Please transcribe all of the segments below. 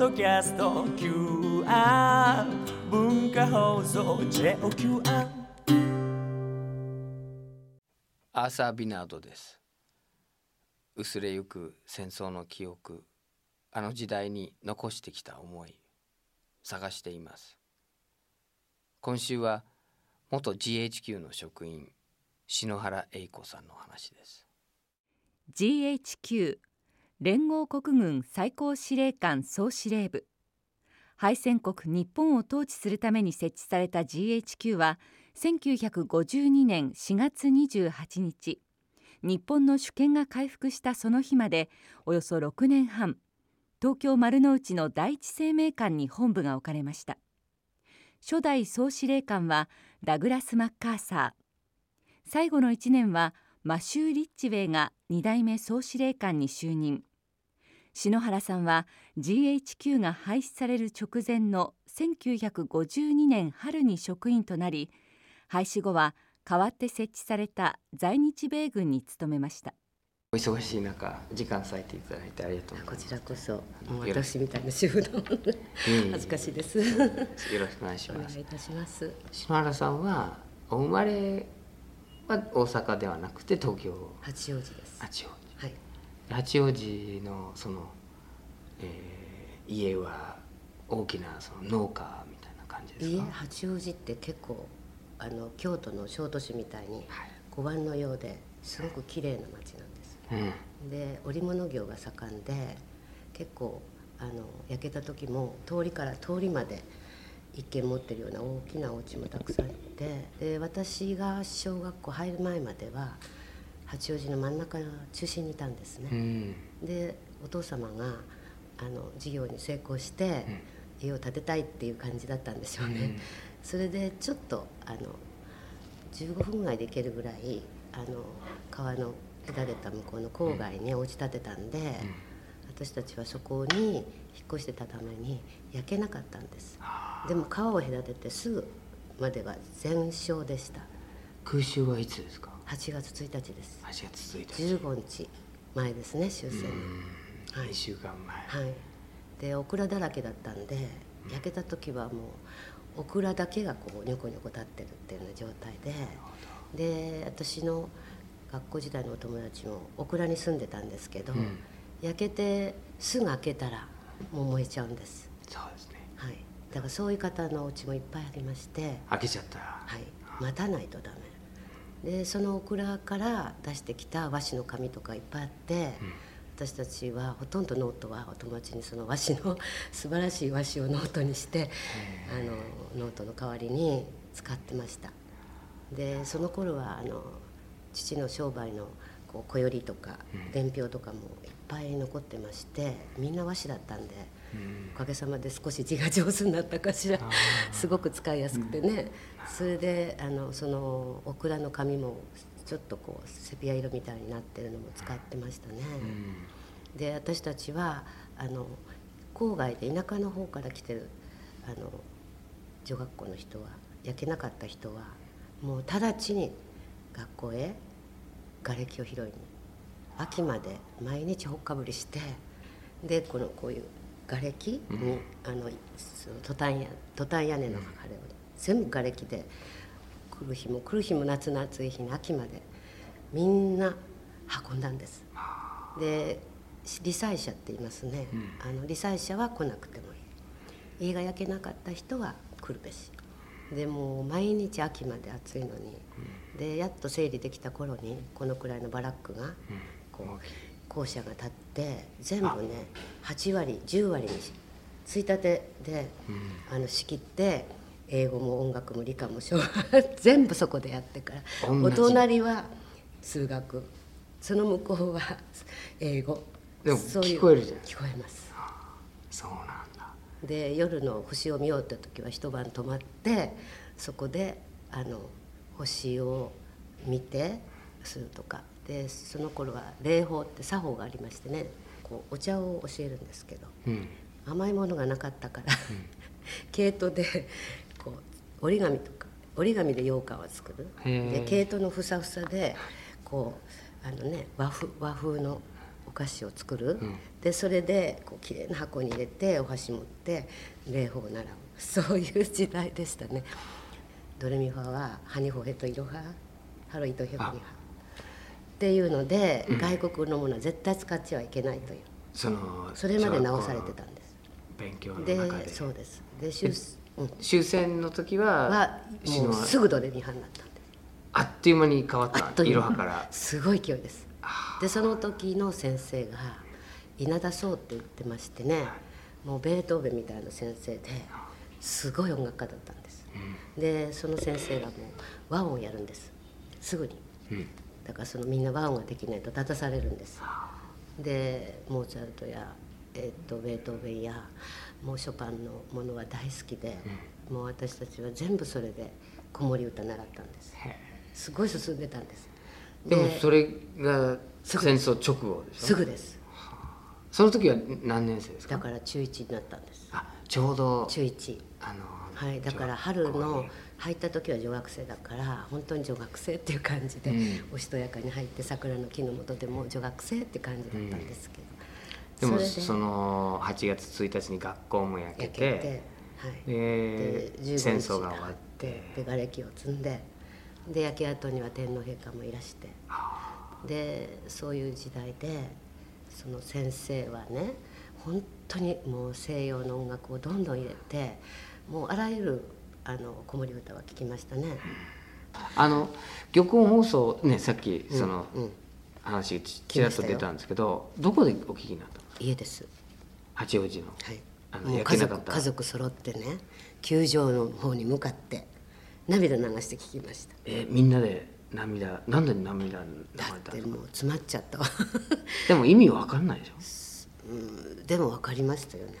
ドキャスト QR 文化放送 JOQR アー。サー・ビナードです。薄れゆく戦争の記憶あの時代に残してきた思い探しています。今週は元 GHQ の職員篠原英子さんの話です。GHQ 連合国軍最高司令官総司令部。敗戦国日本を統治するために設置された GHQ は1952年4月28日日本の主権が回復したその日までおよそ6年半東京丸の内の第一生命館に本部が置かれました。初代総司令官はダグラス・マッカーサー。最後の1年はマシュー・リッチウェイが2代目総司令官に就任。篠原さんは GHQ が廃止される直前の1952年春に職員となり廃止後は代わって設置された在日米軍に勤めました。お忙しい中時間割いていただいてありがとうございます。こちらこそもう私みたいな主婦の恥ずかしいです。よろしくお願いします。お願いいたします。篠原さんはお生まれは大阪ではなくて東京。八王子です。八王子。はい八王子のその、えー家は大きなその農家みたいな感じですか？八王子って結構あの京都の小都市みたいにはい。五番のようですごく綺麗な町なんです。うん。で織物業が盛んで結構あの焼けた時も通りから通りまで一軒持ってるような大きなお家もたくさんあってで私が小学校入る前までは八王子の真ん中の中心にいたんですうね。ん。でお父様があの事業に成功して家を建てたいっていう感じだったんでしょうね。それでちょっとあの15分ぐらいで行けるぐらいあの川の隔てた向こうの郊外にお家建てたんで、私たちはそこに引っ越してたために焼けなかったんです。でも川を隔ててすぐまでは全焼でした。空襲はいつですか？8月1日です。8月1日。15日前ですね終戦。のうん。はい。2週間前、はい。でオクラだらけだったんで焼けた時はもうオクラだけがこうニョコニョコ立ってるっていうような状態でで私の学校時代のお友達もお蔵に住んでたんですけど、うん。焼けてすぐ開けたらもう燃えちゃうんです、そうですね。はい、だからそういう方のお家もいっぱいありまして、開けちゃったはい、待たないとダメでそのお蔵から出してきた和紙の紙とかいっぱいあって、私たちはほとんどノートはお友達にその和紙の 素晴らしい和紙をノートにしてあのノートの代わりに使ってました。でその頃はあの父の商売のこう小よりとか伝票とかもいっぱい残ってましてみんな和紙だったんで、おかげさまで少し字が上手になったかしら。すごく使いやすくてね、それであのそのオクラの紙もちょっとこうセピア色みたいになってるのも使ってましたね。で私たちはあの郊外で田舎の方から来てるあの女学校の人は焼けなかった人はもう直ちに学校へ瓦礫を拾いに秋まで毎日ほっかぶりしてでこのこういう瓦礫？に、あのそのトタン屋トタン屋根のあれを全部瓦礫で来る日も来る日も夏の暑い日に秋までみんな運んだんです。で理災者って言いますね、あの理災者は来なくてもいい。家が焼けなかった人は来るべし。でもう毎日秋まで暑いのに、でやっと整理できた頃にこのくらいのバラックがこう校舎が建って全部ね8割10割にしついたてで、あの仕切って英語も音楽も理科も小学 全部そこでやってからお隣は数学。その向こうは英語。でもそういう聞こえるじゃない聞こえます。そうなんだ。で夜の星を見ようって時は一晩泊まってそこであの星を見てするとかでその頃は礼法って作法がありましてねこうお茶を教えるんですけどうん。甘いものがなかったから、毛糸でこう折り紙とか折り紙で羊羹を作る。で毛糸のふさふさでこうあのね和風和風のお菓子を作る、ん。でそれでこう綺麗な箱に入れてお箸持って礼法を習うそういう時代でしたね。ドレミファはハニホヘとイロハハロイとヘブニハっていうので、外国のものは絶対使ってはいけないという。そのそれまで直されてたんです。勉強ので中で。そうです。で終,、うん、終戦の時ははもうすぐドレミファになったんで。すあっという間に変わった。いろはから。すごい勢いです。でその時の先生が稲田壮って言ってましてねもうベートーベンみたいな先生ですごい音楽家だったんです、でその先生がもう和音をやるんです。すぐに、うんだからそのみんな和音ができないと立たされるんです。でモーツァルトや、えっとベートーベンやもうショパンのものは大好きで、もう私たちは全部それで子守歌習ったんです。すごい進んでたんです。でもそれが戦争直後でしょ？すぐです。その時は何年生ですか？だから中1になったんです。あちょうど中1あのはいだから春の入った時は女学生だから本当に女学生っていう感じで、うん。おしとやかに入って桜の木の下でも女学生って感じだったんですけど、でもその8月1日に学校も焼け焼てで15日戦争が終わって。で瓦礫を積んでで焼け跡には天皇陛下もいらしてでそういう時代でその先生はね本当にもう西洋の音楽をどんどん入れてもうあらゆるあの子守歌は聴きましたね。あの玉音放送ねさっきそのうん、話ちらっと出たんですけどどこでお聞きになったの？家です、八王子の。はい。あ、の家族家族揃ってね球場の方に向かって涙流して聞きました。えみんなで涙なんで涙流だれんでもう詰まっちゃったわ。でも意味わかんないでしょ？うんでも分かりましたよね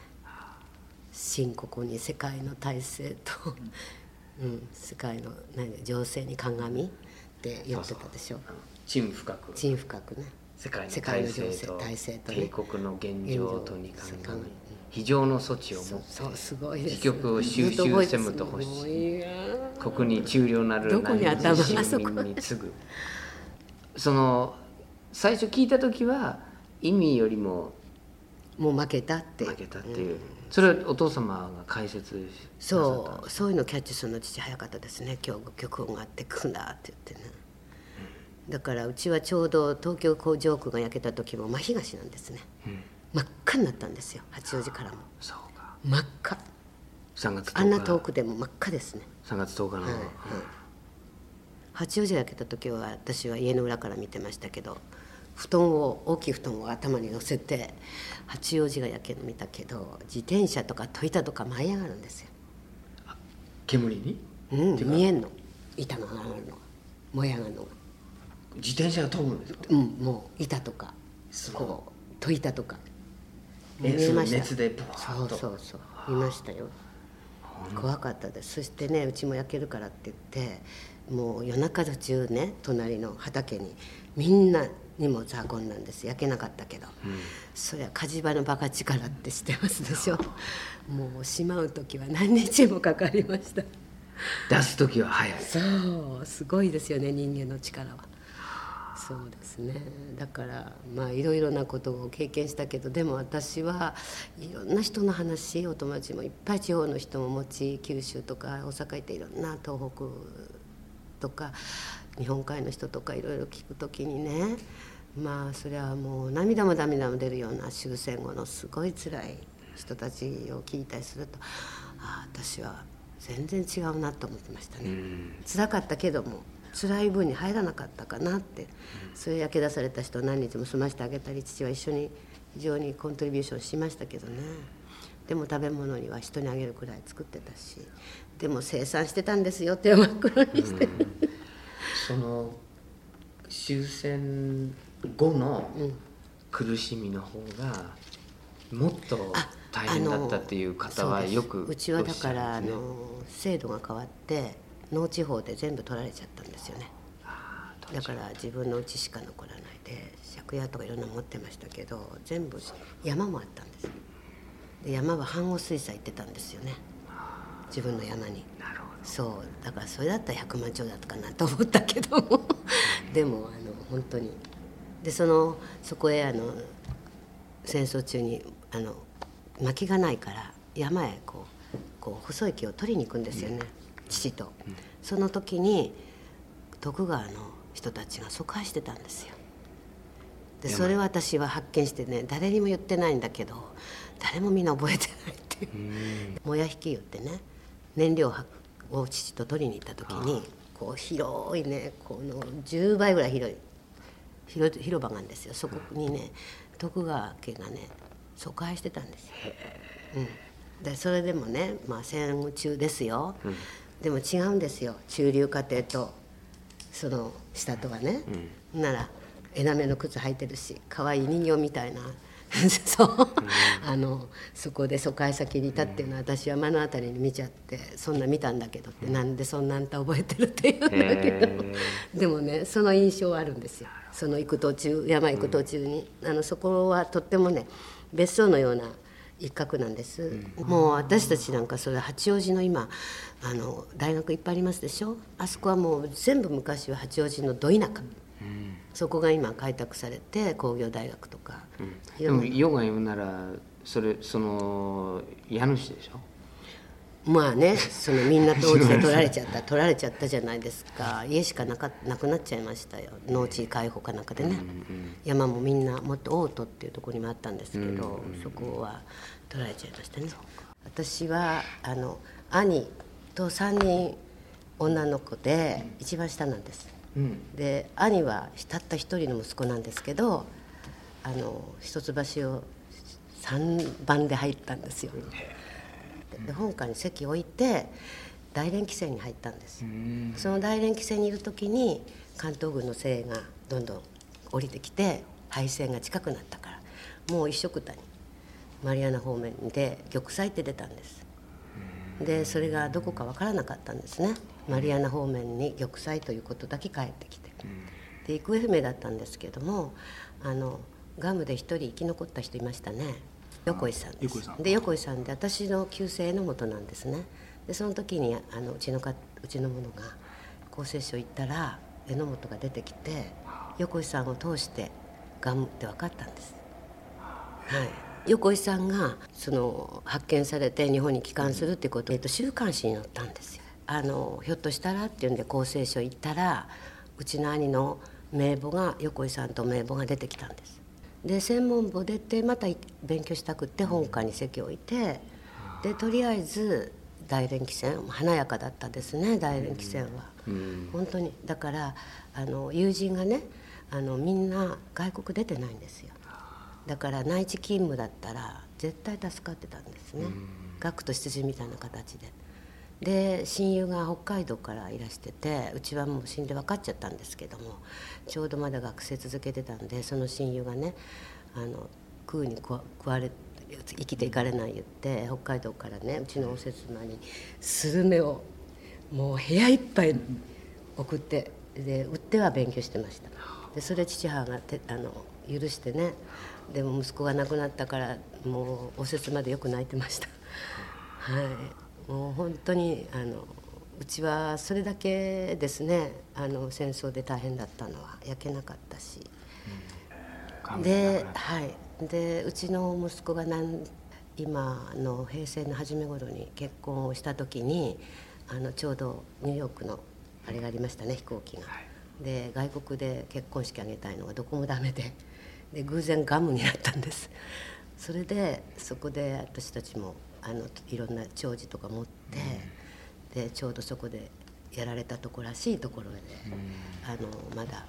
新ここに世界の体制と、うん、世界の何情勢に鑑って言ってたでしょ。陳深く陳深くね。世界の世界体の情勢制と体制とね。帝国の現状とに鑑み非常の措置をそうもってそうすごいです。自局を収集せむと欲しい。国に中量なるどこに頭が？市そに次ぐ。その最初聞いた時は意味よりももう負けたって負けたっていう、それはお父様が解説そうそういうのキャッチするの父早かったですね。今日曲音があってくんだって言ってね、だからうちはちょうど東京工場区が焼けた時も真東なんですね、真っ赤になったんですよ。八王子からも。そうか。真っ赤。3月10日。あんな遠くでも真っ赤ですね。3月10日の、はいはい。八王子が焼けた時は私は家の裏から見てましたけど布団を大きい布団を頭に乗せて八王子が焼けるの見たけど自転車とかトイタとか舞い上がるんですよ。煙に？うん見えんの。板が上がるのが。燃え上がるのが。自転車が飛ぶんですか？うんもう板とか。こう戸板とか。熱見えました。そうそうそう。見ましたよ。怖かったです。そしてねうちも焼けるからって言ってもう夜中途中ね隣の畑にみんな荷物運んだんです。焼けなかったけど、そりゃ火事場のバカ力って知ってますでしょ。もうしまう時は何日もかかりました。出す時は早い。そうすごいですよね人間の力は。そうですね。だからまあいろいろなことを経験したけどでも私はいろんな人の話お友達もいっぱい地方の人も持ち九州とか大阪行っていろんな東北とか日本海の人とかいろいろ聞く時にねまあそれはもう涙も涙も出るような終戦後のすごい辛い人たちを聞いたりするとああ私は全然違うなと思ってましたね。辛かったけども辛い分に入らなかったかなって、そういう焼け出された人を何日も済ましてあげたり父は一緒に非常にコントリビューションしましたけどね。でも食べ物には人にあげるくらい作ってたしでも生産してたんですよ手を真っ黒にして、その終戦後の苦しみの方がもっと大変だったっていう方はよくうちはだから、あの制度が変わって農地方で全部取られちゃったんですよね。だから自分の家しか残らないで借家とかいろんなの持ってましたけど全部山もあったんです。で山は半合水産行ってたんですよね。自分の山に。そう。だからそれだったら100万兆だったかなと思ったけども。でもあの本当にでそのそこへあの戦争中にあの薪がないから山へこうこう細い木を取りに行くんですよね、父と、その時に徳川の人たちが疎開してたんですよ。でそれを私は発見してね誰にも言ってないんだけど誰もみんな覚えてないっていう。もや引き言ってね燃料を父と取りに行った時にこう広いねこの10倍ぐらい広い広広場があるんですよ。そこにね徳川家がね疎開してたんですよ。うん、でそれでもね、まあ、戦中ですよ、でも違うんですよ。中流家庭とその下とはね、なら枝目の靴履いてるし可愛い人形みたいな。そう、あのそこで疎開先にいたっていうのは私は目の当たりに見ちゃってそんな見たんだけどって、なんでそんなんた覚えてるって言うんだけど。でもねその印象はあるんですよその行く途中山行く途中に、あのそこはとってもね別荘のような一角なんです、もう私たちなんかそれ八王子の今あの大学いっぱいありますでしょ？あそこはもう全部昔は八王子のど田舎、そこが今開拓されて工業大学とか、いでもろんな。ヨガ言うならそれその家主でしょ？まあねそのみんな当時で取られちゃった 取られちゃったじゃないですか。家しかなかなくなっちゃいましたよ。農地開放かなんかでね、山もみんなもっと大戸っていうところにもあったんですけど、そこは取られちゃいましたね。私はあの兄と3人女の子で一番下なんです、で兄はたった一人の息子なんですけどあの一橋を3番で入ったんですよで本館に席を置いて大連汽船に入ったんです。その大連汽船にいる時に関東軍の精鋭がどんどん降りてきて敗戦が近くなったからもう一緒くたにマリアナ方面で玉砕って出たんです。でそれがどこか分からなかったんですね。マリアナ方面に玉砕ということだけ帰ってきて。で行方不明だったんですけどもあのガムで一人生き残った人いましたね横井さんです。横井さん。で横井さんで私の旧姓榎本なんですね。でその時にあのうちのかうちの者が厚生省行ったら榎本が出てきて横井さんを通してガムって分かったんです。はい、横井さんがその発見されて日本に帰還するっていうことで、えっと、週刊誌に載ったんですよ。あのひょっとしたらっていうんで厚生省行ったらうちの兄の名簿が横井さんと名簿が出てきたんですで専門簿出てまた勉強したくって本館に席を置いてでとりあえず大連汽船華やかだったですね大連汽船は、本当に。だからあの友人がねあのみんな外国出てないんですよ。だから内地勤務だったら絶対助かってたんですね。学徒出陣みたいな形でで親友が北海道からいらしててうちはもう死んで分かっちゃったんですけどもちょうどまだ学生続けてたんでその親友がねあの食うに食われ生きていかれない言って北海道からねうちの応接間にスルメをもう部屋いっぱい送ってで売っては勉強してました。でそれ父母がてあの許してねでも息子が亡くなったからもうおせつまでよく泣いてました。はい。もう本当にあのうちはそれだけですねあの戦争で大変だったのは焼けなかったし、で,、はい、でうちの息子がなん今の平成の初め頃に結婚をした時にあのちょうどニューヨークのあれがありましたね飛行機が。で外国で結婚式あげたいのがどこもダメで。で偶然ガムになったんです。それでそこで私たちもあのいろんな弔辞とか持って、でちょうどそこでやられたとこらしいところで、あのまだ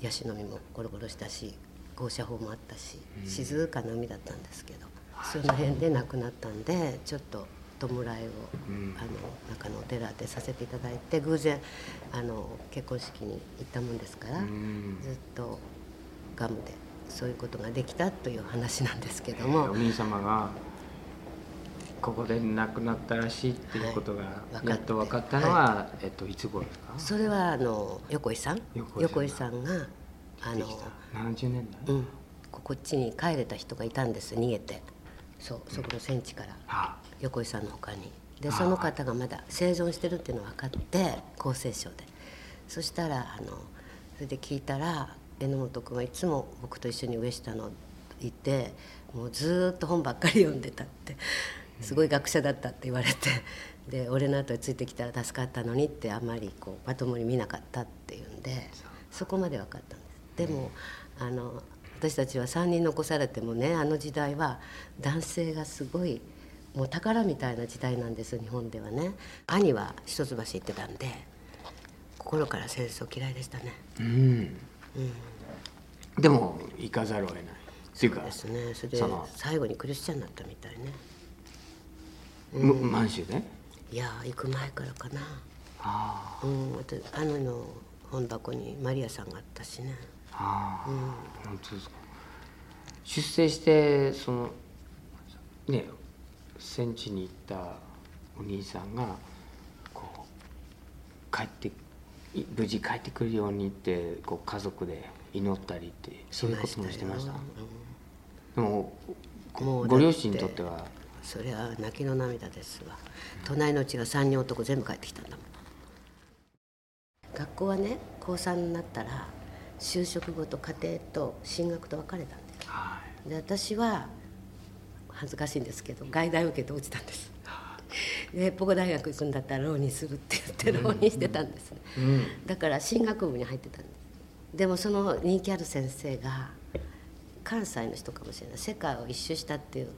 ヤシの実もゴロゴロしたし豪車砲もあったし静かな海だったんですけど、その辺で亡くなったんでちょっと弔いを、あの中のお寺でさせていただいて偶然あの結婚式に行ったもんですから、ずっとガムでそういうことができたという話なんですけども。お。兄様がここで亡くなったらしいっていうことがはいやっと分かったのは、えっといつ頃ですか？それはあの横井さん？横横井さんがあの、70年代、うん、ここっちに帰れた人がいたんです逃げて。そうそこの戦地から。あ。横井さんの他に。でその方がまだ生存してるっていうのが分かって厚生省で。そしたらあのそれで聞いたら榎本君はいつも僕と一緒に上下のいてもうずっと本ばっかり読んでたってすごい学者だったって言われて で俺の後についてきたら助かったのにってあんまりこうまともに見なかったっていうんでそこまで分かったんです。でもあの私たちは3人残されてもねあの時代は男性がすごいもう宝みたいな時代なんです日本ではね。兄は一橋行ってたんで心から戦争嫌いでしたね。うん、でも行かざるを得ない。っていうかですね。それで最後にクリスチャンになったみたいねむ満州で？いや行く前からかな。あうん私兄の本箱にマリアさんがあったしね。あああ、本当ですか。出征してそのね戦地に行ったお兄さんがこう帰ってい無事帰ってくるようにってこう家族で祈ったりってそういうこともしてました？よ。でもご両親にとってはそれは泣きの涙ですわ。隣のうちが3人男全部帰ってきたんだもん。学校はね高3になったら就職後と家庭と進学と分かれたんですはで私は恥ずかしいんですけど外大受けて落ちたんです。でポコ大学行くんだったら浪人するって言って浪人してたんですね、い、うん、だから進学部に入ってたんです。でもその人気ある先生が関西の人かもしれない。世界を一周したっていうお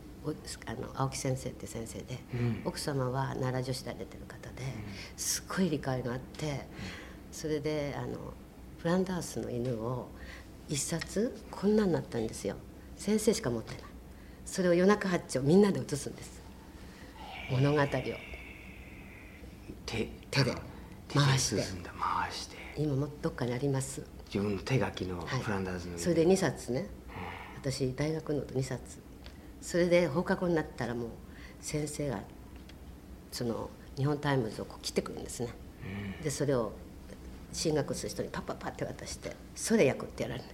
あの青木先生って先生で、うん。奥様は奈良女子大出てる方ですごい理解があってそれであのフランダースの犬を一冊こんなになったんですよ。先生しか持ってない。それを夜中八丁みんなで写すんです。物語を。手手で。回して。進んだ。回して。今もどっかにあります。自分の手書きのはい。フランダーズの、それで2冊ね。私大学のと2冊それで放課後になったらもう先生がその日本タイムズをこう切ってくるんですね、でそれを進学する人にパッパッパって渡してそれ焼くってやられる。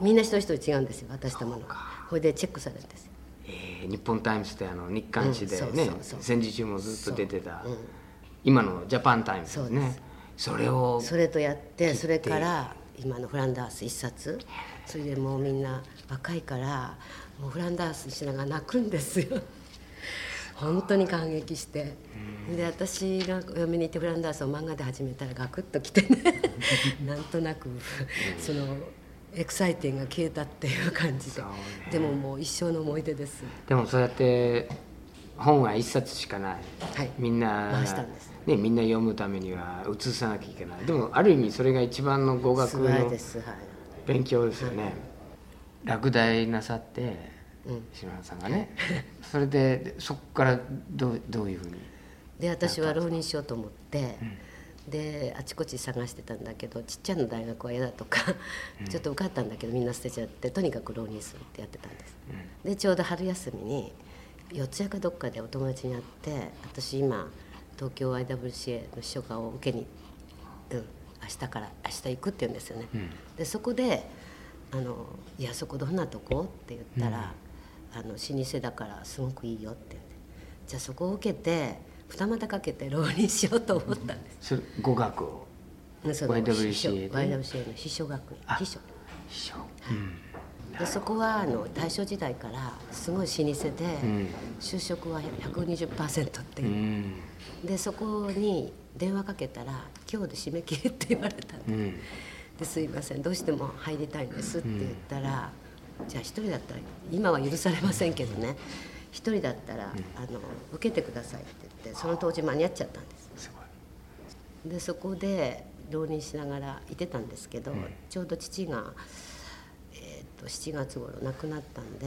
みんな一人一人違うんですよ渡したもの。がこれでチェックされるんです。よえー日本タイムズってあの日刊誌でね戦時中もずっと出てたそう。うん。今のジャパンタイムズね。です。それをそれとやって。それから今のフランダース一冊。それでもうみんな若いからもうフランダースしながら泣くんですよ。本当に感激して。で私がお嫁に行ってフランダースを漫画で始めたらガクッときてね。なんとなくその exciting が消えたっていう感じで。ね。でももう一生の思い出です。でもそうやって本は一冊しかない、はい。みんなね、みんな読むためには写さなきゃいけない。でもある意味それが一番の語学の勉強ですよね、落第なさってうん。篠原さんがね。それででそこからどうどういうふうに？で私は浪人しようと思って、であちこち探してたんだけどちっちゃな大学は嫌だとか、ちょっと受かったんだけどみんな捨てちゃってとにかく浪人するってやってたんです、でちょうど春休みに四谷かどっかでお友達に会って私今東京 YWCA の秘書課を受けに、うん、明日から明日行くって言うんですよね、でそこであの「いやそこどんなとこ?」って言ったら、あの老舗だからすごくいいよって言ってじゃあそこを受けて二股かけて浪人しようと思ったんです。それ語学を？YWCA の秘書学院。あ秘書。秘書、でそこはあの大正時代からすごい老舗で、ん。就職は120%ってういう、ん。でそこに電話かけたら「今日で締め切り」って言われたんでうん。ですいませんどうしても入りたいんですって言ったら、じゃあ一人だったら今は許されませんけどね。一人だったら、あの受けてくださいって言ってその当時間に合っちゃったんです。すごい。でそこで浪人しながらいてたんですけど、ちょうど父が、えー、と7月頃亡くなったんで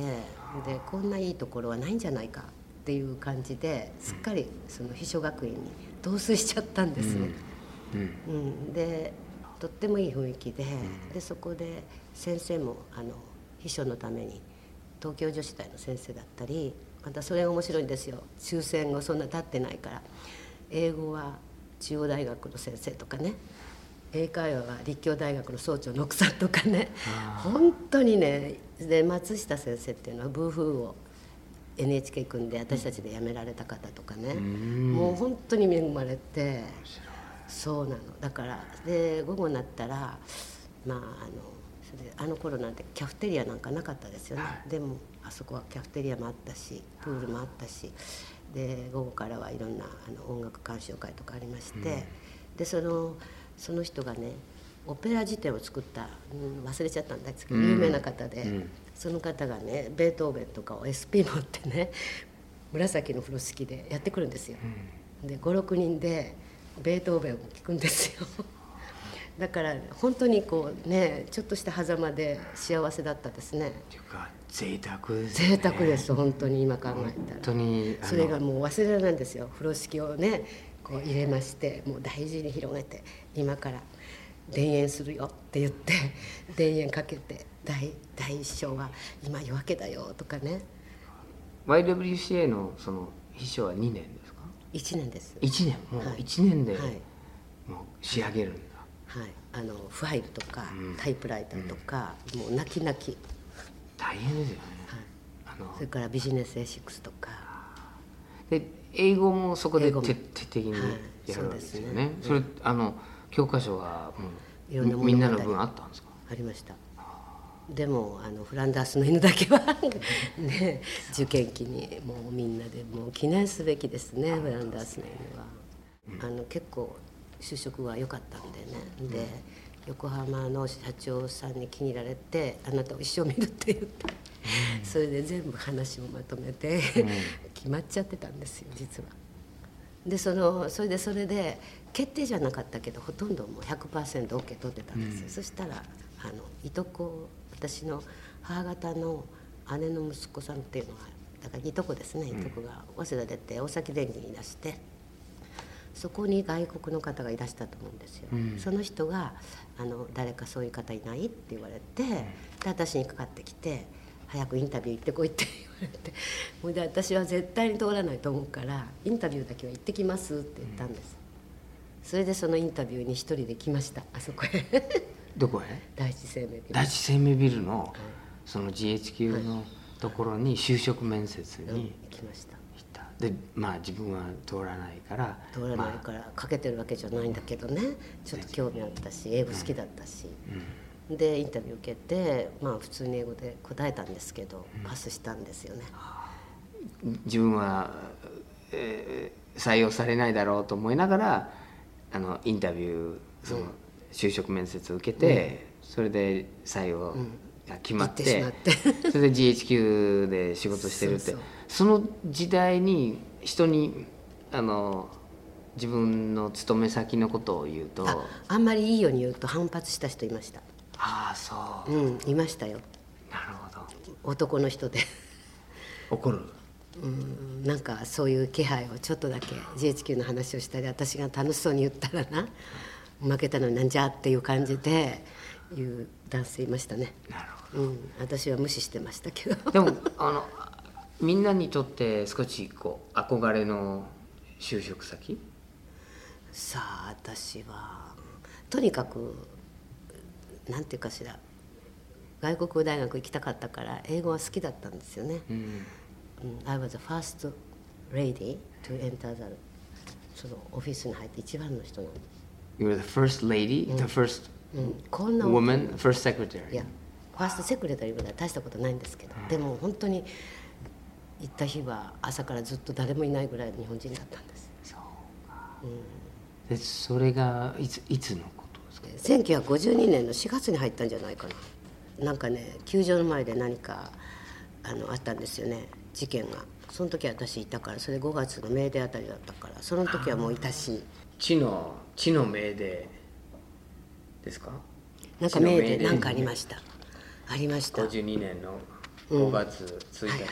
でこんないいところはないんじゃないかっていう感じですっかりその秘書学院に同棲しちゃったんです。ね。うん。うん、でとってもいい雰囲気で,、でそこで先生もあの秘書のために東京女子大の先生だったりまたそれが面白いんですよ。終戦後そんな経ってないから。英語は中央大学の先生とかね。英会話は立教大学の総長の奥さんとかね。本当にねで松下先生っていうのはブーフーを NHK 組んで私たちで辞められた方とかね。もう本当に恵まれて。そうなの。だからで午後になったらまああのそれであの頃なんてキャフテリアなんかなかったですよね、でもあそこはキャフテリアもあったしプールもあったしで午後からはいろんなあの音楽鑑賞会とかありまして、でそのその人がねオペラ辞典を作った、うん、忘れちゃったんですけど、うん。有名な方で、うん。その方がねベートーベンとかを SP 持ってね紫の風呂敷でやってくるんですよ。で56人でベートーベンを聴くんですよ。だから本当にこうねちょっとした狭間で幸せだったですね。っていうか贅沢ですね。贅沢です本当に今考えたら。本当にそれがもう忘れられないんですよ。風呂敷をねこう入れましてもう大事に広げて今から田園するよって言って 田園かけて第第一章は今夜明けだよとかね。YWCA のその秘書は2年ですか？1年です。1年。もうはい。1年ではい。もう仕上げるんだ、はい。あのファイルとか、うん。タイプライターとか、もう泣き泣き、大変ですよね、はい、あの。それからビジネスエシックスとか。で英語もそこで徹底的にはい。やるわけですよそうねですね。それあの教科書はもいろんなみんなの分あったんですか？ありました。でもあのフランダースの犬だけは ね受験期にもうみんなでもう記念すべきですねフランダースの犬は、あの結構就職は良かったんでねで横浜の社長さんに気に入られて「あなたを一生見る」って言って、それで全部話をまとめて、決まっちゃってたんですよ実は。でそのそれでそれで決定じゃなかったけどほとんどもう 100%OK、取ってたんですよ、そしたらあのいとこ私の母方の姉の息子さんっていうのがだからいとこですねいとこが早稲田出て大崎電機にいらしてそこに外国の方がいらしたと思うんですよ、うん。その人があの「誰かそういう方いない?」って言われてで私にかかってきて「早くインタビュー行ってこい」って 言われてほいで私は絶対に通らないと思うからインタビューだけは行ってきますって言ったんです、それでそのインタビューに一人で来ましたあそこへ。どこへ？第一生命ビル。第一生命ビルのその GHQ のところに就職面接うん。に行きましたでまあ自分は通らないから通らないまからかけてるわけじゃないんだけどね。ちょっと興味あったし英語好きだったし、でインタビュー受けてまあ普通に英語で答えたんですけどパスしたんですよね、あ自分は、えー採用されないだろうと思いながらあのインタビューその就職面接を受けて、それで採用が決まって,、それで GHQ で仕事してるって。そうそそうの時代に人にあの自分の勤め先のことを言うとああんまりいいように言うと反発した人いました。ああそう、うんいましたよ。なるほど。男の人で。怒る？うんなんかそういう気配をちょっとだけ GHQ の話をしたり私が楽しそうに言ったらな負けたのになんじゃっていう感じで言う男性いましたね。なるほうん私は無視してましたけどど。でもあのみんなにとって少しこう憧れの就職先？さあ私はとにかくなんていうかしら。外国語大学行きたかったから英語は好きだったんですよね、うん。うん I was the first lady to enter the そのオフィスに入って一番の人なんです、You were the first lady, the first うん、こんな woman, first secretary. い。やファーストセクレタリーぐらい大したことないんですけど、でも本当に行った日は朝からずっと誰もいないぐらい日本人だったんです。そうか。でそれがいついつのことですか？1952年の4月に入ったんじゃないかな。なんかね球場の前で何かあのあったんですよね。事件が。その時私いたからそれ5月のメーデーあたりだったからその時はもういたし。地の地の命令ですか？なんかメーデーなんかありました。ありました。は52年の5月1日。いはいはい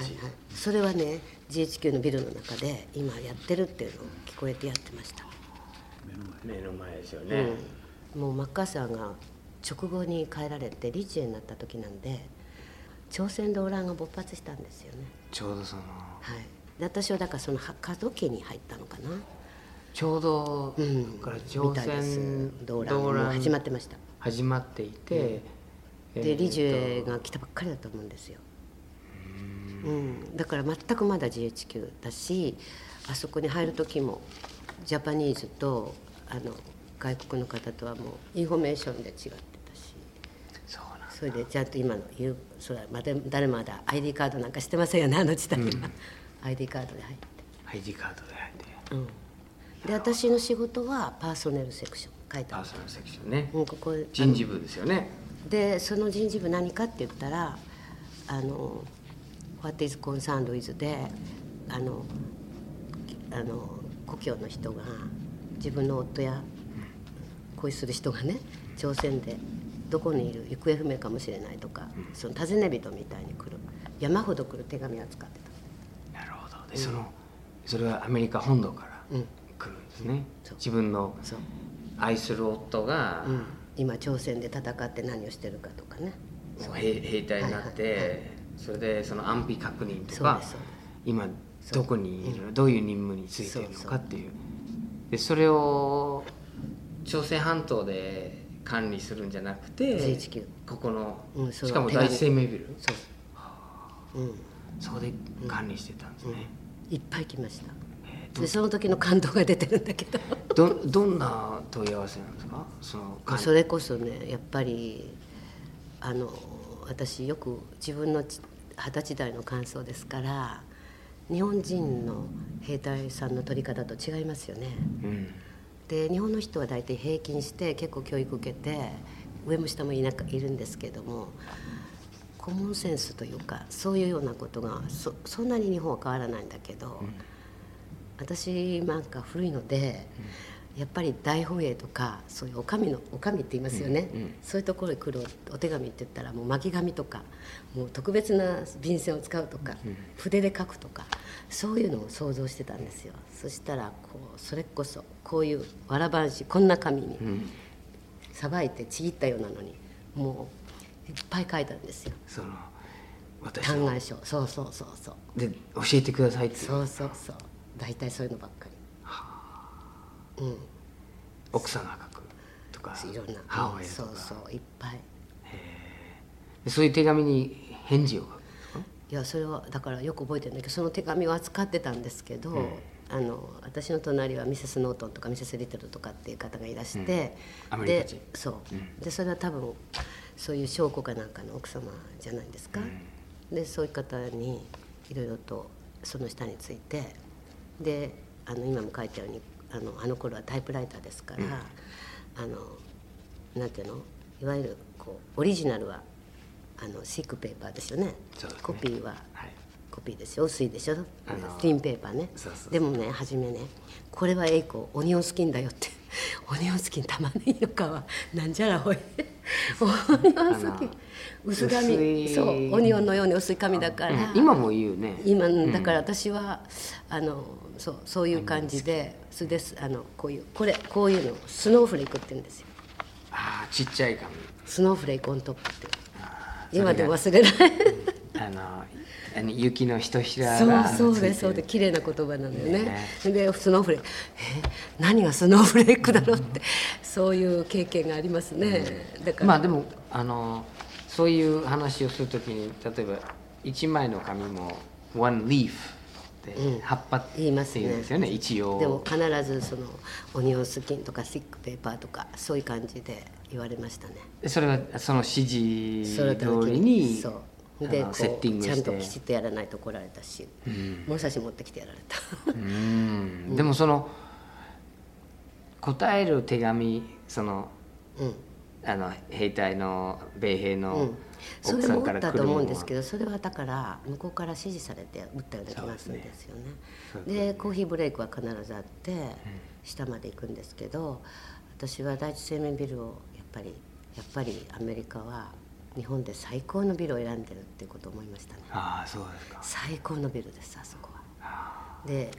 それはね GHQ のビルの中で今やってるっていうのを聞こえてやってました、目の前。ですよね。うん、もうマッカーサーが直後に帰られてリッチエになった時なんで朝鮮動乱が勃発したんですよね。ちょうどその。はい、で私はだからそのは門家に入ったのかな、ちょうどうん、から朝鮮動乱始まってました。始まっていて、えーでリジュエが来たばっかりだと思うんですよ、うん、だから全くまだ GHQ だしあそこに入る時も Japanese とあの外国の方とはもうインフォメーションで違ってたし。そうそれでちゃんと今の言うそれはまだ誰もまだ ID カードなんかしてませんよねあの時代は、ID カードで入って、ID カードで入って。うん、で私の仕事は Personnel Section 書いてある Personnel Section ね。うんここ人事部ですよね。でその人事部何かって言ったらあの「What is concerned with」であのあの故郷の人が自分の夫や恋する人がね朝鮮でどこにいる行方不明かもしれないとか、その尋ね人みたいに来る山ほど来る手紙を使ってた。なるほど。でそのそれはアメリカ本土からうん。来るんですね。そう。自分の愛する夫がうん、今朝鮮で戦って何をしてるかとかね。もう兵兵隊になっはいはいはいてそれでその安否確認とか今どこにいるどういう任務についているのかっていう。でそれを朝鮮半島で管理するんじゃなくて GHQ ここのしかも第一生命ビル？そう、うん、そこで管理してたんですね。いっぱい来ました。えーでその時の感動が出てるんだけど。どどんな問い合わせなんですか？そのそれこそねやっぱりあの私よく自分のち二十歳代の感想ですから日本人の兵隊さんの取り方と違いますよね。うん。で日本の人は大体平均して結構教育受けて上も下もいなかいるんですけどもコモンセンスというかそういうようなことがそそんなに日本は変わらないんだけど、私なんか古いので、やっぱり大本営とかそういうお上のお上って言いますよね、そういうところに来るお手紙って言ったらもう巻き紙とかもう特別な便箋を使うとか、筆で書くとかそういうのを想像してたんですよ。そしたらこうそれこそこういうわらばんしこんな紙にさばいてちぎったようなのにもういっぱい書いたんですよ。その私の。嘆願書。そうそうそうそう。で教えてくださいって。そうそうそう。大体そういうのばっかり。うん奥さんが書くとかいろんな。母親とか。そうそういっぱい。でそういう手紙に返事をいやそれはだからよく覚えてるんだけどその手紙を扱ってたんですけど、あの私の隣はミセス・ノートンとかミセス・リトルとかっていう方がいらして、アメリカ人。でそう、でそれは多分そういう証拠かなんかの奥様じゃないですか、でそういう方にいろいろとその下についてであの今も書いたようにあのあの頃はタイプライターですから、あのなんていうの？いわゆるこうオリジナルはあのシークペーパーですよね。ね。コピーははい。コピーですよ。薄いでしょ？あのティンペーパーね。でもね初めねこれはエイコオニオンスキンだよって。オニオンスキン玉ねぎの皮なんじゃらほい。オニオンスキン。薄薄紙。い。そうオニオンのように薄い紙だから、うん。今も言うね。今だから私は、あのそうそういう感じでそれです。あのこういうこれこういうのをスノーフレークって言うんですよ。ああちっちゃい紙。スノーフレークオントップって。今でもそ忘れない。あのあの雪のひとひらそうがそうついてる。でそうで綺麗な言葉なのよね。ね。でスノーフレーク。え何がスノーフレークだろうって。そういう経験がありますね、だから、まあでもあのそういう話をするときに例えば一枚の紙も one leaf ってうん。葉っぱって言いますね。言うんですよね。一応。でも必ずそのオニオンスキンとかスティックペーパーとかそういう感じで言われましたね。でそれはその指示通りにそう。あでセッティンうちゃんときちっとやらないと怒られたし、物差し持ってきてやられた。うん。でもその答える手紙そのうんあの兵隊の米兵うのん、そ奥さんかられも打った来るものは。と思うんですけどそれはだから向こうから指示されて打ったような気がするんですよね。でコーヒーブレイクは必ずあって下まで行くんですけど私は第一生命ビルをやっぱりやっぱりアメリカは日本で最高のビルを選んでるっていうことを思いましたね。ああそうですか。最高のビルですあそこは。で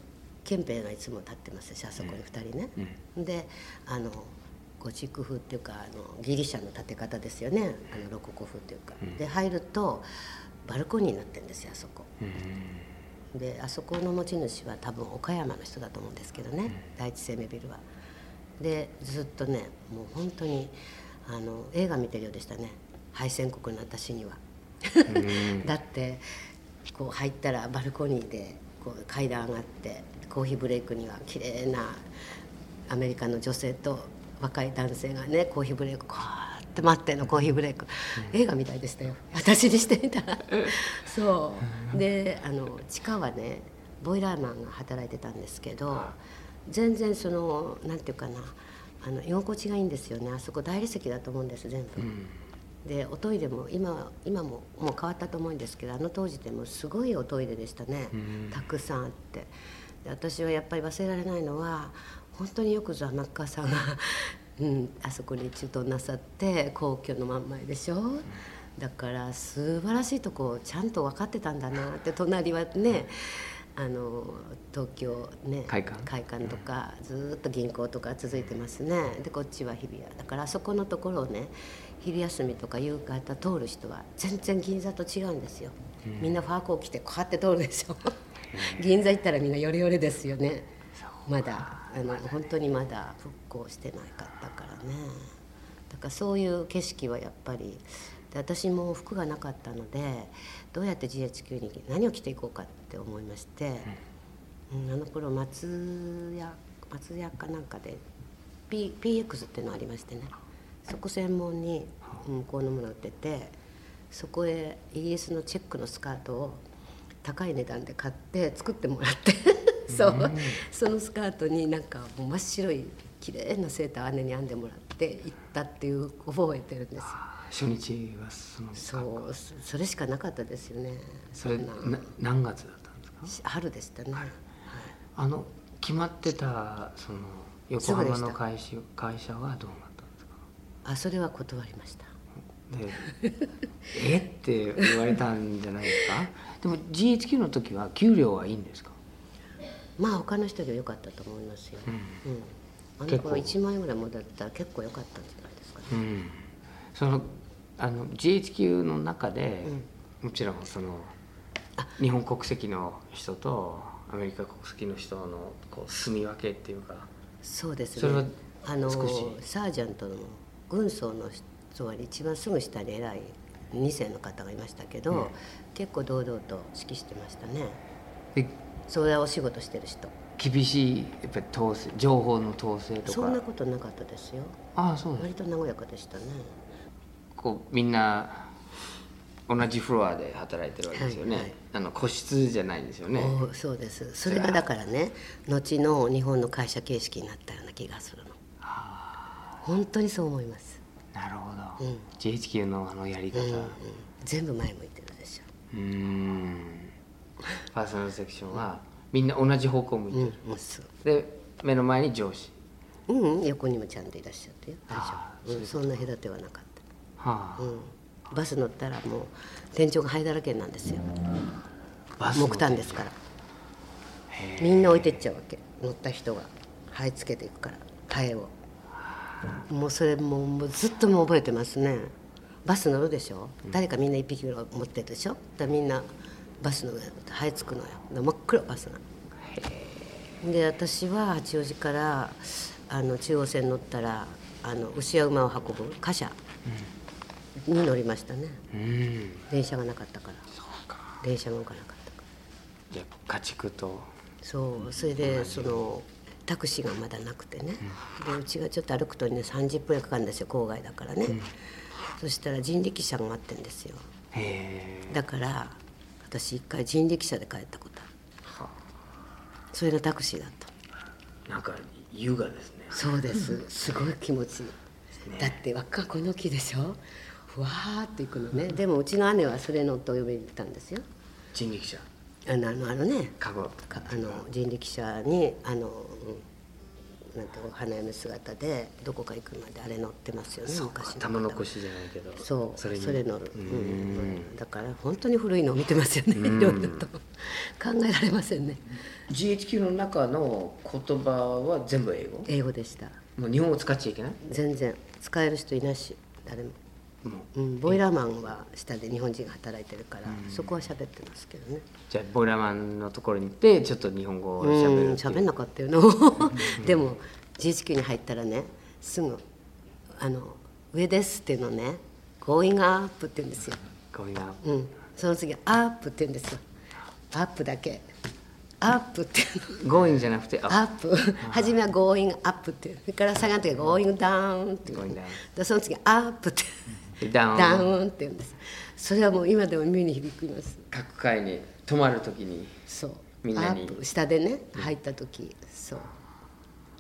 憲兵がいつも立ってますしあそこに2人ね、であのゴチック風っていうかあのギリシャの建て方ですよねあのロココ風っていうか、で入るとバルコニーになってるんですよあそこ、であそこの持ち主は多分岡山の人だと思うんですけどね、第一生命ビルはでずっとねもう本当にあの映画見てるようでしたね敗戦国の私にはだってこう入ったらバルコニーでこう階段上がってコーヒーブレイクには綺麗なアメリカの女性と若い男性がねコーヒーブレイクこうやっって待ってんのコーヒーブレイク、映画みたいでしたよ。私にしてみたら。そう。であの地下はねボイラーマンが働いてたんですけど全然そのなんていうかなあの居心地がいいんですよね。あそこ大理石だと思うんです全部。でおトイレも今今ももう変わったと思うんですけどあの当時でもすごいおトイレでしたね、たくさんあって。で私はやっぱり忘れられないのは本当によくぞ天川さんが、うん、あそこに駐屯なさって皇居の真ん前でしょ、だから素晴らしいとこちゃんと分かってたんだなって隣はね、あの東京ね会館？会館とかずっと銀行とか続いてますね。でこっちは日比谷。だからあそこのところをね昼休みとか夕方通る人は全然銀座と違うんですよ、みんなファーコー着てこうやって通るでしょ？銀座行ったらみんなヨレヨレですよね。まだあの本当にまだ復興してなかったからね。だからそういう景色はやっぱりで私も服がなかったのでどうやって GHQ に何を着ていこうかって思いまして、うん、あの頃松屋松屋かなんかで、P、PX っていうのありましてね。そこ専門に向こうのもの売っててそこへイギリスのチェックのスカートを高い値段で買って作ってもらってそう。そのスカートになんかもう真っ白い綺麗なセーター姉に編んでもらって行ったっていう覚えてるんですよ。初日はその。そう。そそれしかなかったですよね。それな。何月だったんですか？春でしたね、はい。あの決まってたその横浜の会社会社はどうなったんですか？あそれは断りました。で え？って言われたんじゃないですか？でも GHQ の時は給料はいいんですか？まあ他の人より良かったと思いますよ、うん。あの頃1万円ぐらいもらったら結構良かったんじゃないですか。ね、うん。そのあの GHQ の中で、もちろんその日本国籍の人とアメリカ国籍の人のこう住み分けっていうか。そうですね。それはあのサージャントの軍曹の人は一番すぐ下に偉い2世の方がいましたけど、結構堂々と指揮してましたねでそれはお仕事してる人。厳しいやっぱり統制情報の統制とか。そんなことなかったですよ。ああそうです割と和やかでしたね。こうみんな同じフロアで働いてるわけですよね、はいはい。あの個室じゃないんですよね。そうです。それがだからね後の日本の会社形式になったような気がするの。本当にそう思います、なるほど、うん。GHQ のあのやり方。うんうん、全部前向いてるでしょ。うーんパーソナルセクションはみんな同じ方向向いてる、うんで目の前に上司。うんうん。横にもちゃんといらっしゃってよ。大あ丈夫、うん、そんな隔てはなかっはあ。た、うん、バス乗ったらもう天井が灰だらけなんですよ。木炭ですから。みんな置いてっちゃうわけ。乗った人が。灰つけていくから。ハエを。もうそれもうもうずっともう覚えてますね。バス乗るでしょ。誰かみんな一匹ぐらい持ってるでしょ。だみんなバスの上でハエつくのよ。で真っ黒バスがで私は八王子からあの中央線乗ったらあの牛や馬を運ぶ貨車に乗りましたね。うん。電車がなかったから。そうか。電車が動かなかったから。じゃあ家畜と。そうそれでそのタクシーがまだなくてね、でうちがちょっと歩くとね30分かかるんですよ郊外だからね、そしたら人力車が待ってるんですよ。へえ。だから私一回人力車で帰ったことある。それがタクシーだった。なんか優雅ですね。そうです。すごい気持ちいい、だって輪っかこの木でしょ？ふわーっていくのね。でもうちの姉はそれ乗ってお嫁に行ったんですよ。人力車。あのあのねカゴか。あの人力車にあの、うん、なんてお花嫁姿でどこか行くまであれ乗ってますよね昔の方。玉残しじゃないけどそうそれに。乗る、ううん。んだから本当に古いのを見てますよねいろいろと考えられませんね。GHQ の中の言葉は全部英語？英語でした。もう日本語使っちゃいけない？全然。使える人いないし誰も、もううん、ボイラーマンは下で日本人が働いてるから、そこは喋ってますけどね。じゃあボイラーマンのところに行ってちょっと日本語をうん喋るっていう。喋んなかったよな。でも GHQ に入ったらねすぐ「あの上です」っていうのね「Going up」って言うんですよ、こういうなうん、その次「アップ」って言うんですよ。アップだけ。アップっていうの。 going じゃなくてあ up。初めは going up っていう。それから下がって going down っていう。その次アップってダウン。ダウンって言うんです。それはもう今でも耳に響きます。各階に泊まるときにそう。みんなに。アップ。下でね入った時そう。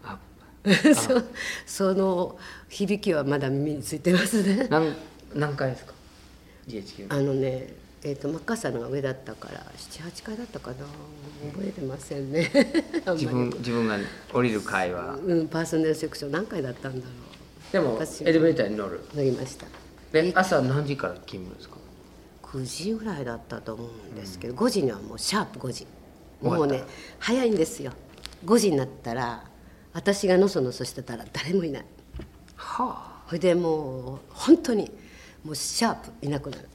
あ そう。その響きはまだ耳についてますね。何何階ですか？GHQ あのねえー、とマッカーサーのが上だったから78階だったかな。覚えてませんね。自分自分が降りる階は。うん、パーソナルセクション何階だったんだろでも私エレベーターに乗る。う乗りましたで朝何時から勤務ですか？9時ぐらいだったと思うんですけど、5時にはもうシャープ5時。もうね早いんですよ。5時になったら私がのそのそしてたら誰もいない。はそれでもう本当にもうシャープいなくなる。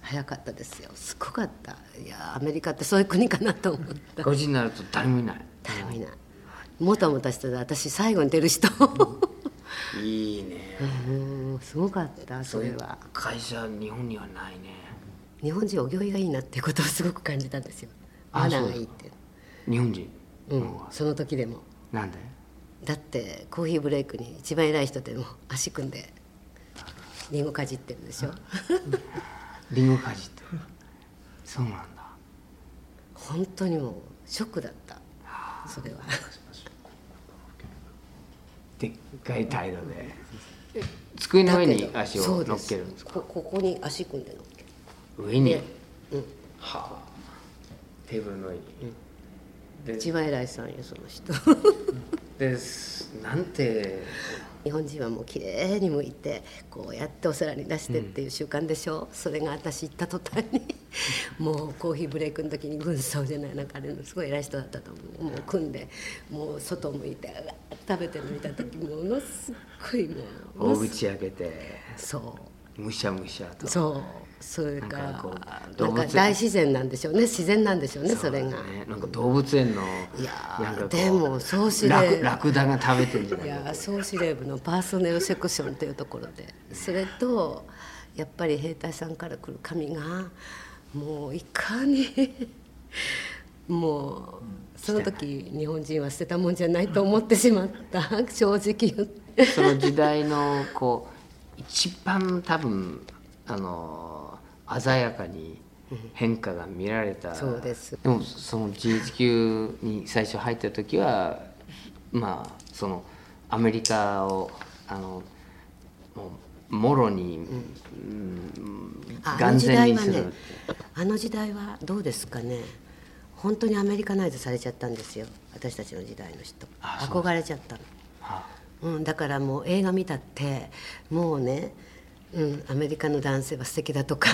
早かったですよ。すごかった。いやアメリカってそういう国かなと思っあた。5時になると誰もいない。誰もいない。もたもたしてた。私最後に出る人いいね。うんすごかったそれは。会社日本にはないね。日本人お行儀がいいなっていうことをすごく感じたんですよ。あマナーがいいって。日本人？うんその時でも。なんで？だってコーヒーブレイクに一番偉い人でも足組んでリンゴかじってるでしょ。リンゴかじってる。そうなんだ。本当にもうショックだった。それはでっかい態度で。え机の上に足を乗っけるんですか？こここに足組んで乗っける上に？でうん。はあ。テーブルの上に、で一番偉いさんよその人。ですなんて日本人はもう綺麗に剥いてこうやってお皿に出してっていう習慣でしょ、それが私行った途端に。もうコーヒーブレイクの時に軍曹じゃないなんかあれのすごい偉い人だったと思う。もう組んでもう外向いて食べてるの見た時ものすっごいもうも大口開けて。そうむしゃむしゃと。そうそれからなんか大自然なんでしょうね。自然なんでしょうねそれが。ねなんか動物園のいやでも総司令ラクラクダが食べてんじゃないいかや総司令部のパーソネルセクションというところで。それとやっぱり兵隊さんから来る紙がもういかに もうその時日本人は捨てたもんじゃないと思ってしまった。正直言って。その時代のこう一番多分あの鮮やかに変化が見られた、そうです。でもその GHQ に最初入った時はまあそのアメリカをあのもうもろに、うん。ああの時眼前代はねにするって。あの時代はどうですかね。本当にアメリカナイズされちゃったんですよ。私たちの時代の人。憧れちゃったの。はうん、だからもう映画見たってもうね、うん、アメリカの男性は素敵だとか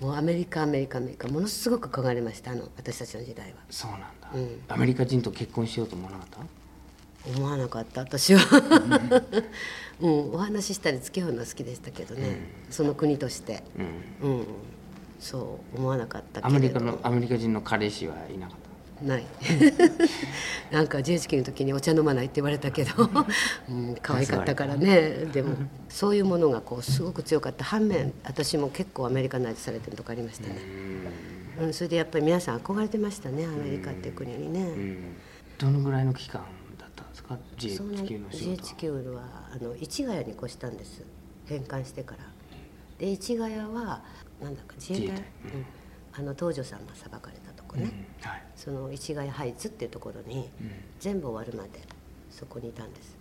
もうアメリカアメリカアメリカものすごく憧れましたあの私たちの時代は。あそうなんだ、うん。アメリカ人と結婚しようと思わなかった？思わなかった私は、うん、お話ししたり付き合うのは好きでしたけどね、その国として、うん。そう思わなかったけアメリカのアメリカ人の彼氏はいなかった？ない。なんか GHK の時にお茶飲まないって言われたけど、うん、可愛かったからね。でもそういうものがこうすごく強かった反面私も結構アメリカナイズされてるとこありましたね、うん、それでやっぱり皆さん憧れてましたねアメリカっていう国にね、うん。どのぐらいの期間だったんですか？GHQ の仕事は。GHQ はあの市ヶ谷に越したんです。返還してから。で市ヶ谷はなんだか自衛隊？うん、あの東條さんが裁かれたとこね、うんはい。その市ヶ谷ハイツっていうところに、全部終わるまでそこにいたんです。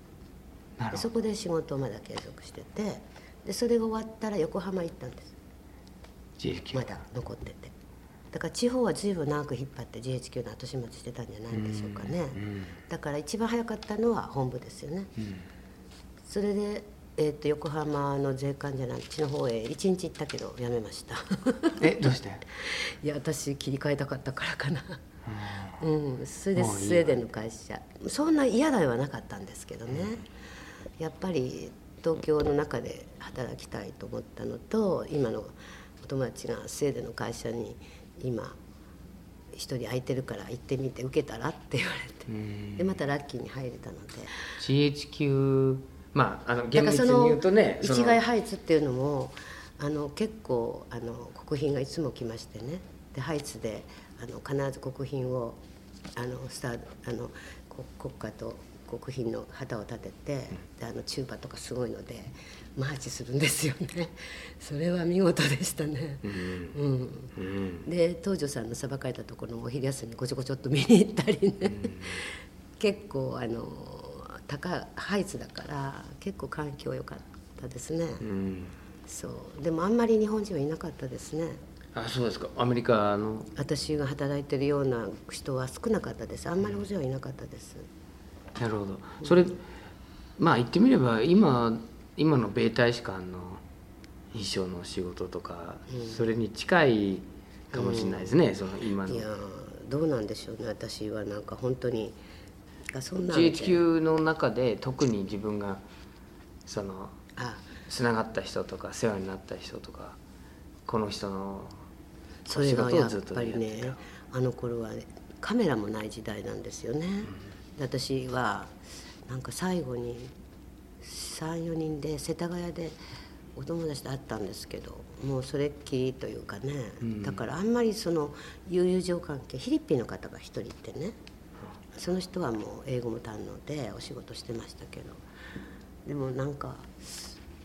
でそこで仕事をまだ継続しててでそれが終わったら横浜行ったんです。GHQ まだ残ってて。だから地方は随分長く引っ張って GHQ の後始末してたんじゃないでしょうかね、だから一番早かったのは本部ですよね、それで、えー、と横浜の税関じゃない地の方へ一日行ったけど辞めました。えどうして？いや私切り替えたかったからかな。うん、それでスウェーデンの会社。そんな嫌ではなかったんですけどね、やっぱり東京の中で働きたいと思ったのと今のお友達がスウェーデンの会社に今一人空いてるから行ってみて受けたらって言われて。でまたラッキーに入れたので。GHQ まああのだ厳密に言うとねその市街ハイツっていうのもあの結構あの国賓がいつも来ましてね。でハイツであの必ず国賓をあのスターあのこ国歌と国賓の旗を立てて、であのチューバとかすごいのでマーチするんですよね。それは見事でしたね、うん。で東條さんのさばかれたところもお昼休みにごちょごちょっと見に行ったりね、結構あの高ハイツだから結構環境良かったですね、そう。でもあんまり日本人はいなかったですね。あそうですか。アメリカの？私が働いてるような人は少なかったです。あんまり大勢はいなかったです、なるほど。それまあ言ってみれば今今の米大使館の衣装の仕事とか、それに近いかもしれないですね、その今の。いやーどうなんでしょうね。私はなんか本当にあそんな GHQ の中で特に自分がそのあ。つながった人とか世話になった人とかこの人のそれがやっお仕事をずっとぱりやってねあの頃はカメラもない時代なんですよね、で私はなんか最後に34人で世田谷でお友達と会ったんですけどもうそれっきりというかね、だからあんまりその友情関係フィリピンの方が一人いてねその人はもう英語も堪能でお仕事してましたけど。でもなんか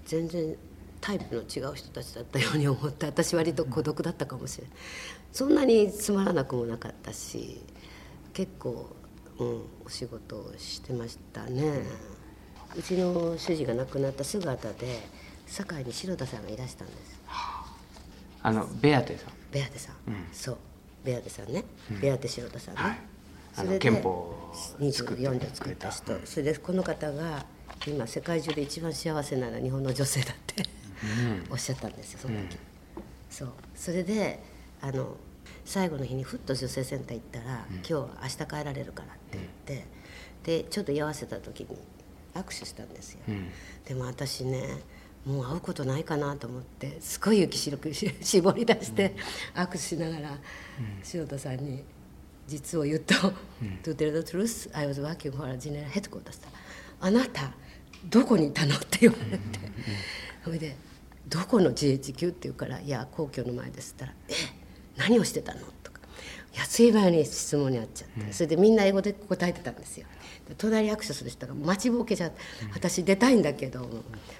全然タイプの違う人たちだったように思って私割と孤独だったかもしれない。そんなにつまらなくもなかったし結構、うん、お仕事をしてましたね。うちの主人が亡くなった姿で堺に白田さんがいらしたんです。あのベアテさん。ベアテさん、そう。ベアテさんね、ベアテ白田さんね、あの憲法を作って24条作った人。それでこの方が今世界中で一番幸せなのは日本の女性だって、おっしゃったんですよその時、そう。それであの最後の日にふっと女性センター行ったら「今日は明日帰られるから」って言って、でちょっと居合わせた時に握手したんですよ、でも私ねもう会うことないかなと思ってすごい雪白くし絞り出して握手しながら塩田さんに実を言うと「To tell the truth I was working for a general headquarters」あなたどこにいたの?」って言われてそれで「どこの GHQ?」って言うから「いや皇居の前です」って言ったら「え何をしてたの?」とかやついばように質問にあっちゃって、それでみんな英語で答えてたんですよで隣握手する人が待ちぼうけじゃ私出たいんだけど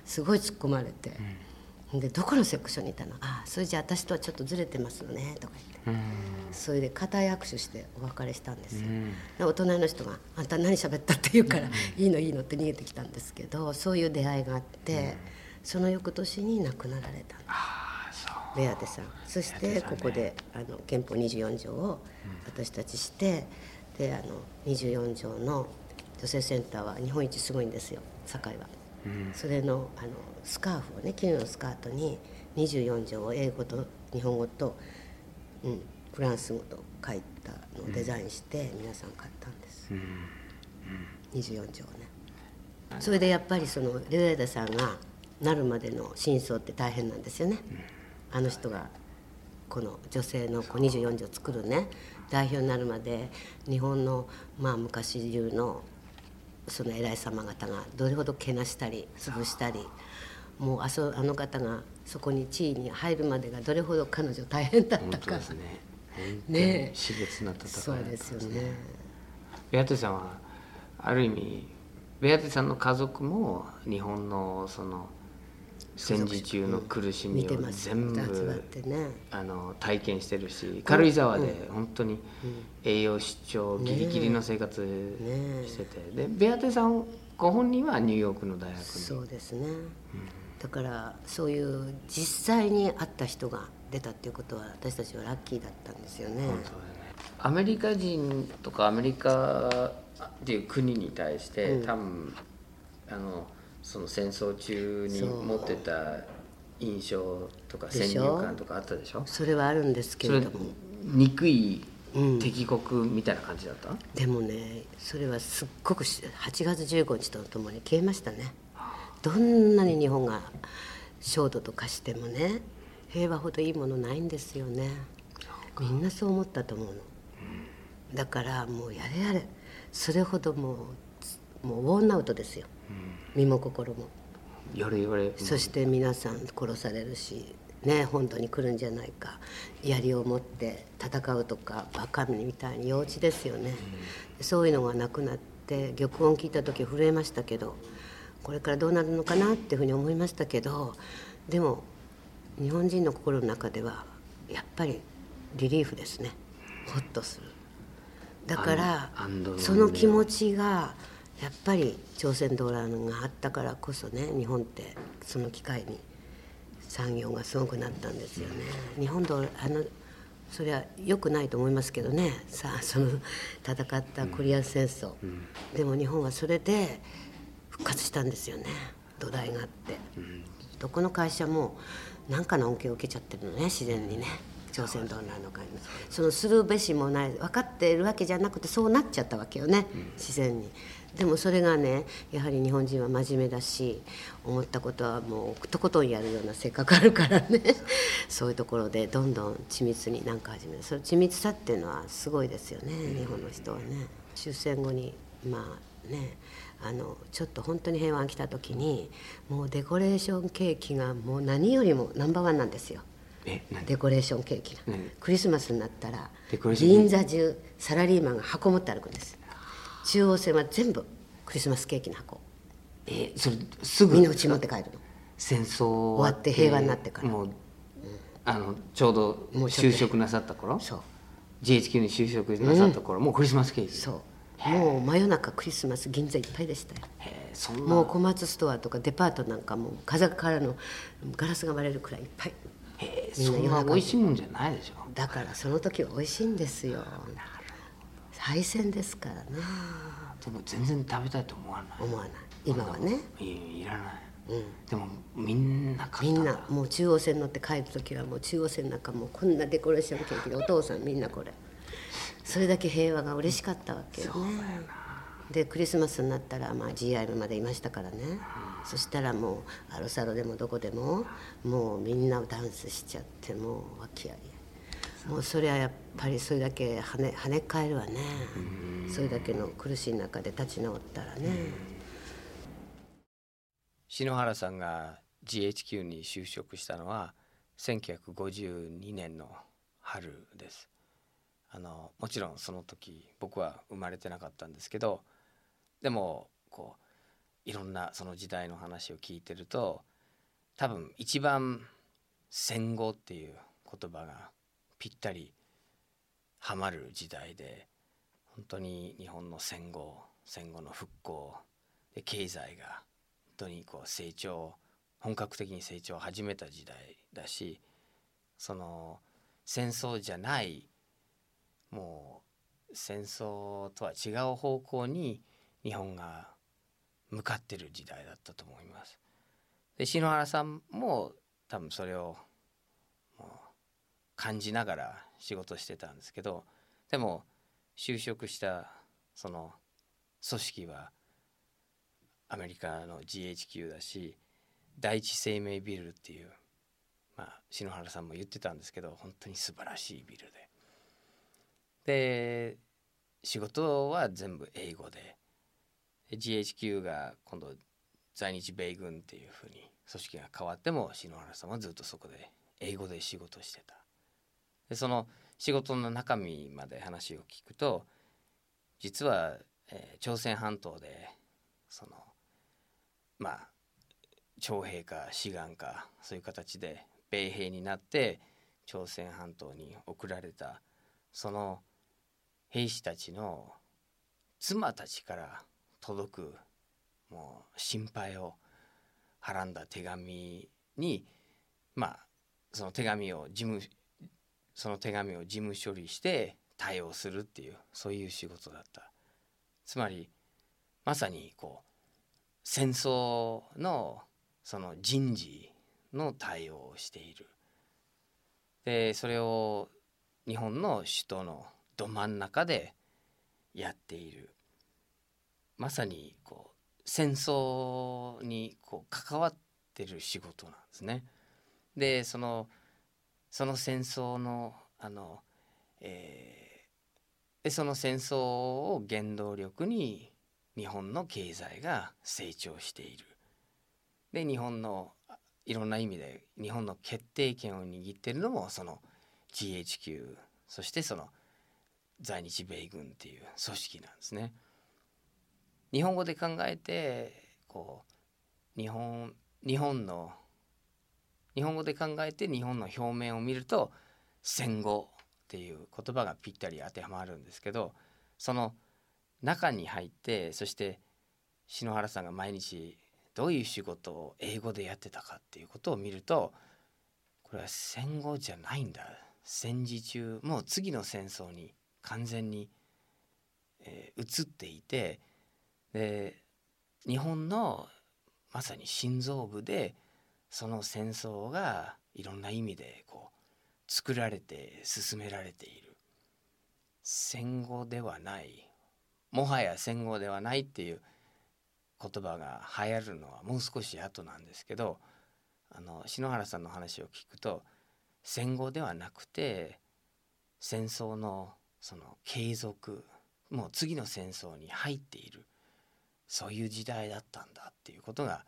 すごい突っ込まれて。でどこのセクションにいたのあそれじゃあ私とはちょっとずれてますのねとか言って。それで固い握手してお別れしたんですよ、でお隣の人が「あんた何喋った?」って言うから「いいのいいの」って逃げてきたんですけどそういう出会いがあって、その翌年に亡くなられたんですベアテさん。そしてここであの憲法24条を私たちして、であの24条の女性センターは日本一すごいんですよ堺は、それのあのスカーフをね絹のスカートに24条を英語と日本語と、うん、フランス語と書いたのをデザインして皆さん買ったんです、24条ね。それでやっぱりそのレオエダさんがなるまでの真相って大変なんですよね、あの人がこの女性のこう24条作るね代表になるまで日本のまあ昔中のその偉い様方がどれほどけなしたり潰したりもうあそあの方がそこに地位に入るまでがどれほど彼女大変だったか。本当ですね。ねえ。熾烈な戦いそうですよね。ベアテさんはある意味ベアテさんの家族も日本のその戦時中の苦しみを全部あの体験してるし軽井沢で本当に栄養失調ギリギリの生活えしてて。でベアテさんご本人はニューヨークの大学に。そうですね、だからそういう実際に会った人が出たっていうことは私たちはラッキーだったんですよね。アメリカ人とかアメリカっていう国に対して、多分あのその戦争中に持ってた印象とか先入観とかあったでしょ？それはあるんですけそれれども。憎いうん敵国みたいな感じだった、でもねそれはすっごくし8月15日とともに消えましたね。どんなに日本が焦土と化してもね平和ほどいいものないんですよね。みんなそう思ったと思うの。だからもうやれやれ。それほどもうもうウォーンアウトですよ身も心も。よれよれ。そして皆さん殺されるしね本土に来るんじゃないか。槍を持って戦うとかバカみたいに幼稚ですよね、うん、そういうのがなくなって玉音聞いた時震えましたけどこれからどうなるのかなっていうふうに思いましたけどでも日本人の心の中ではやっぱりリリーフですね。ホッとする。だからその気持ちがやっぱり朝鮮動乱があったからこそね日本ってその機会に産業がすごくなったんですよね。日本とあのそれは良くないと思いますけどね。さあその戦ったコリアン戦争、うん、でも日本はそれで復活したんですよね。土台があって、うん、どこの会社も何かの恩恵を受けちゃってるのね自然にね。朝鮮動乱の会そのするべしもない。分かっているわけじゃなくてそうなっちゃったわけよね、うん、自然に。でもそれがねやはり日本人は真面目だし思ったことはもうとことんやるような性格あるからね。そういうところでどんどん緻密に何か始める。その緻密さっていうのはすごいですよね日本の人はね。終戦後にまあねあのちょっと本当に平和が来た時にもうデコレーションケーキがもう何よりもナンバーワンなんですよ。デコレーションケーキが、クリスマスになったら銀座中サラリーマンが箱持って歩くんです中央線は全部クリスマスケーキの箱。えそれすぐ？みんなうち持って帰るの。戦争終わって平和になってから。もう、うん、あのちょうど就職なさった頃？そう。GHQ に就職なさった頃、うん、もうクリスマスケーキ。そう。もう真夜中クリスマス銀座いっぱいでしたよ。そんな。もう小松ストアとかデパートなんかもう風からのガラスが割れるくらいいっぱい。へえそんな美味しいもんじゃないでしょ。だからその時は美味しいんですよ敗戦ですからね。でも全然食べたいと思わない。思わない。今はね。いいらない、うん、でもみんなみんなもう中央線乗って帰る時はもう中央線なんかもうこんなデコレーションケーキでお父さんみんなこれ。それだけ平和が嬉しかったわけ。よねでクリスマスになったら、まあ、GI までいましたからね、うん、そしたらもうアロサロでもどこでももうみんなダンスしちゃってもう訳ありもうそれはやっぱりそれだけ跳ね跳ね返るわね。それだけの苦しい中で立ち直ったらね。篠原さんが GHQ に就職したのは1952年の春です。あのもちろんその時僕は生まれてなかったんですけどでもこういろんなその時代の話を聞いてると多分一番戦後っていう言葉がぴったりはまる時代で本当に日本の戦後戦後の復興で経済が本当にこう成長本格的に成長を始めた時代だしその戦争じゃないもう戦争とは違う方向に日本が向かってる時代だったと思います。で篠原さんも多分それを感じながら仕事してたんですけどでも就職したその組織はアメリカの GHQ だし第一生命ビルっていう、まあ、篠原さんも言ってたんですけど本当に素晴らしいビルで。で仕事は全部英語で。で GHQ が今度在日米軍っていうふうに組織が変わっても篠原さんはずっとそこで英語で仕事してた。でその仕事の中身まで話を聞くと実は、えー、朝鮮半島でそのまあ徴兵か志願かそういう形で米兵になって朝鮮半島に送られたその兵士たちの妻たちから届くもう心配をはらんだ手紙にまあその手紙を事務その手紙を事務処理して対応するっていうそういう仕事だった。つまりまさにこう戦争のその人事の対応をしている。でそれを日本の首都のど真ん中でやっている。まさにこう戦争にこう関わってる仕事なんですね。でそのその戦争のあの、えー、でその戦争を原動力に日本の経済が成長している。で日本のいろんな意味で日本の決定権を握っているのもその GHQ そしてその在日米軍っていう組織なんですね。日本語で考えてこう日本日本の日本語で考えて日本の表面を見ると戦後っていう言葉がぴったり当てはまるんですけどその中に入ってそして篠原さんが毎日どういう仕事を英語でやってたかっていうことを見るとこれは戦後じゃないんだ。戦時中もう次の戦争に完全に、えー、移っていてで日本のまさに心臓部でその戦争がいろんな意味でこう作られて進められている。戦後ではない。もはや戦後ではないっていう言葉が流行るのはもう少し後なんですけどあの篠原さんの話を聞くと戦後ではなくて戦争のその継続もう次の戦争に入っているそういう時代だったんだっていうことが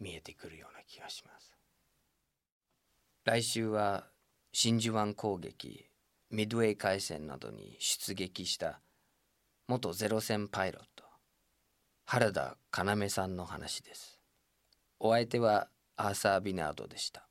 見えてくるような気がします。来週は真珠湾攻撃ミッドウェー海戦などに出撃した元ゼロ戦パイロット原田要さんの話です。お相手はアーサー・ビナードでした。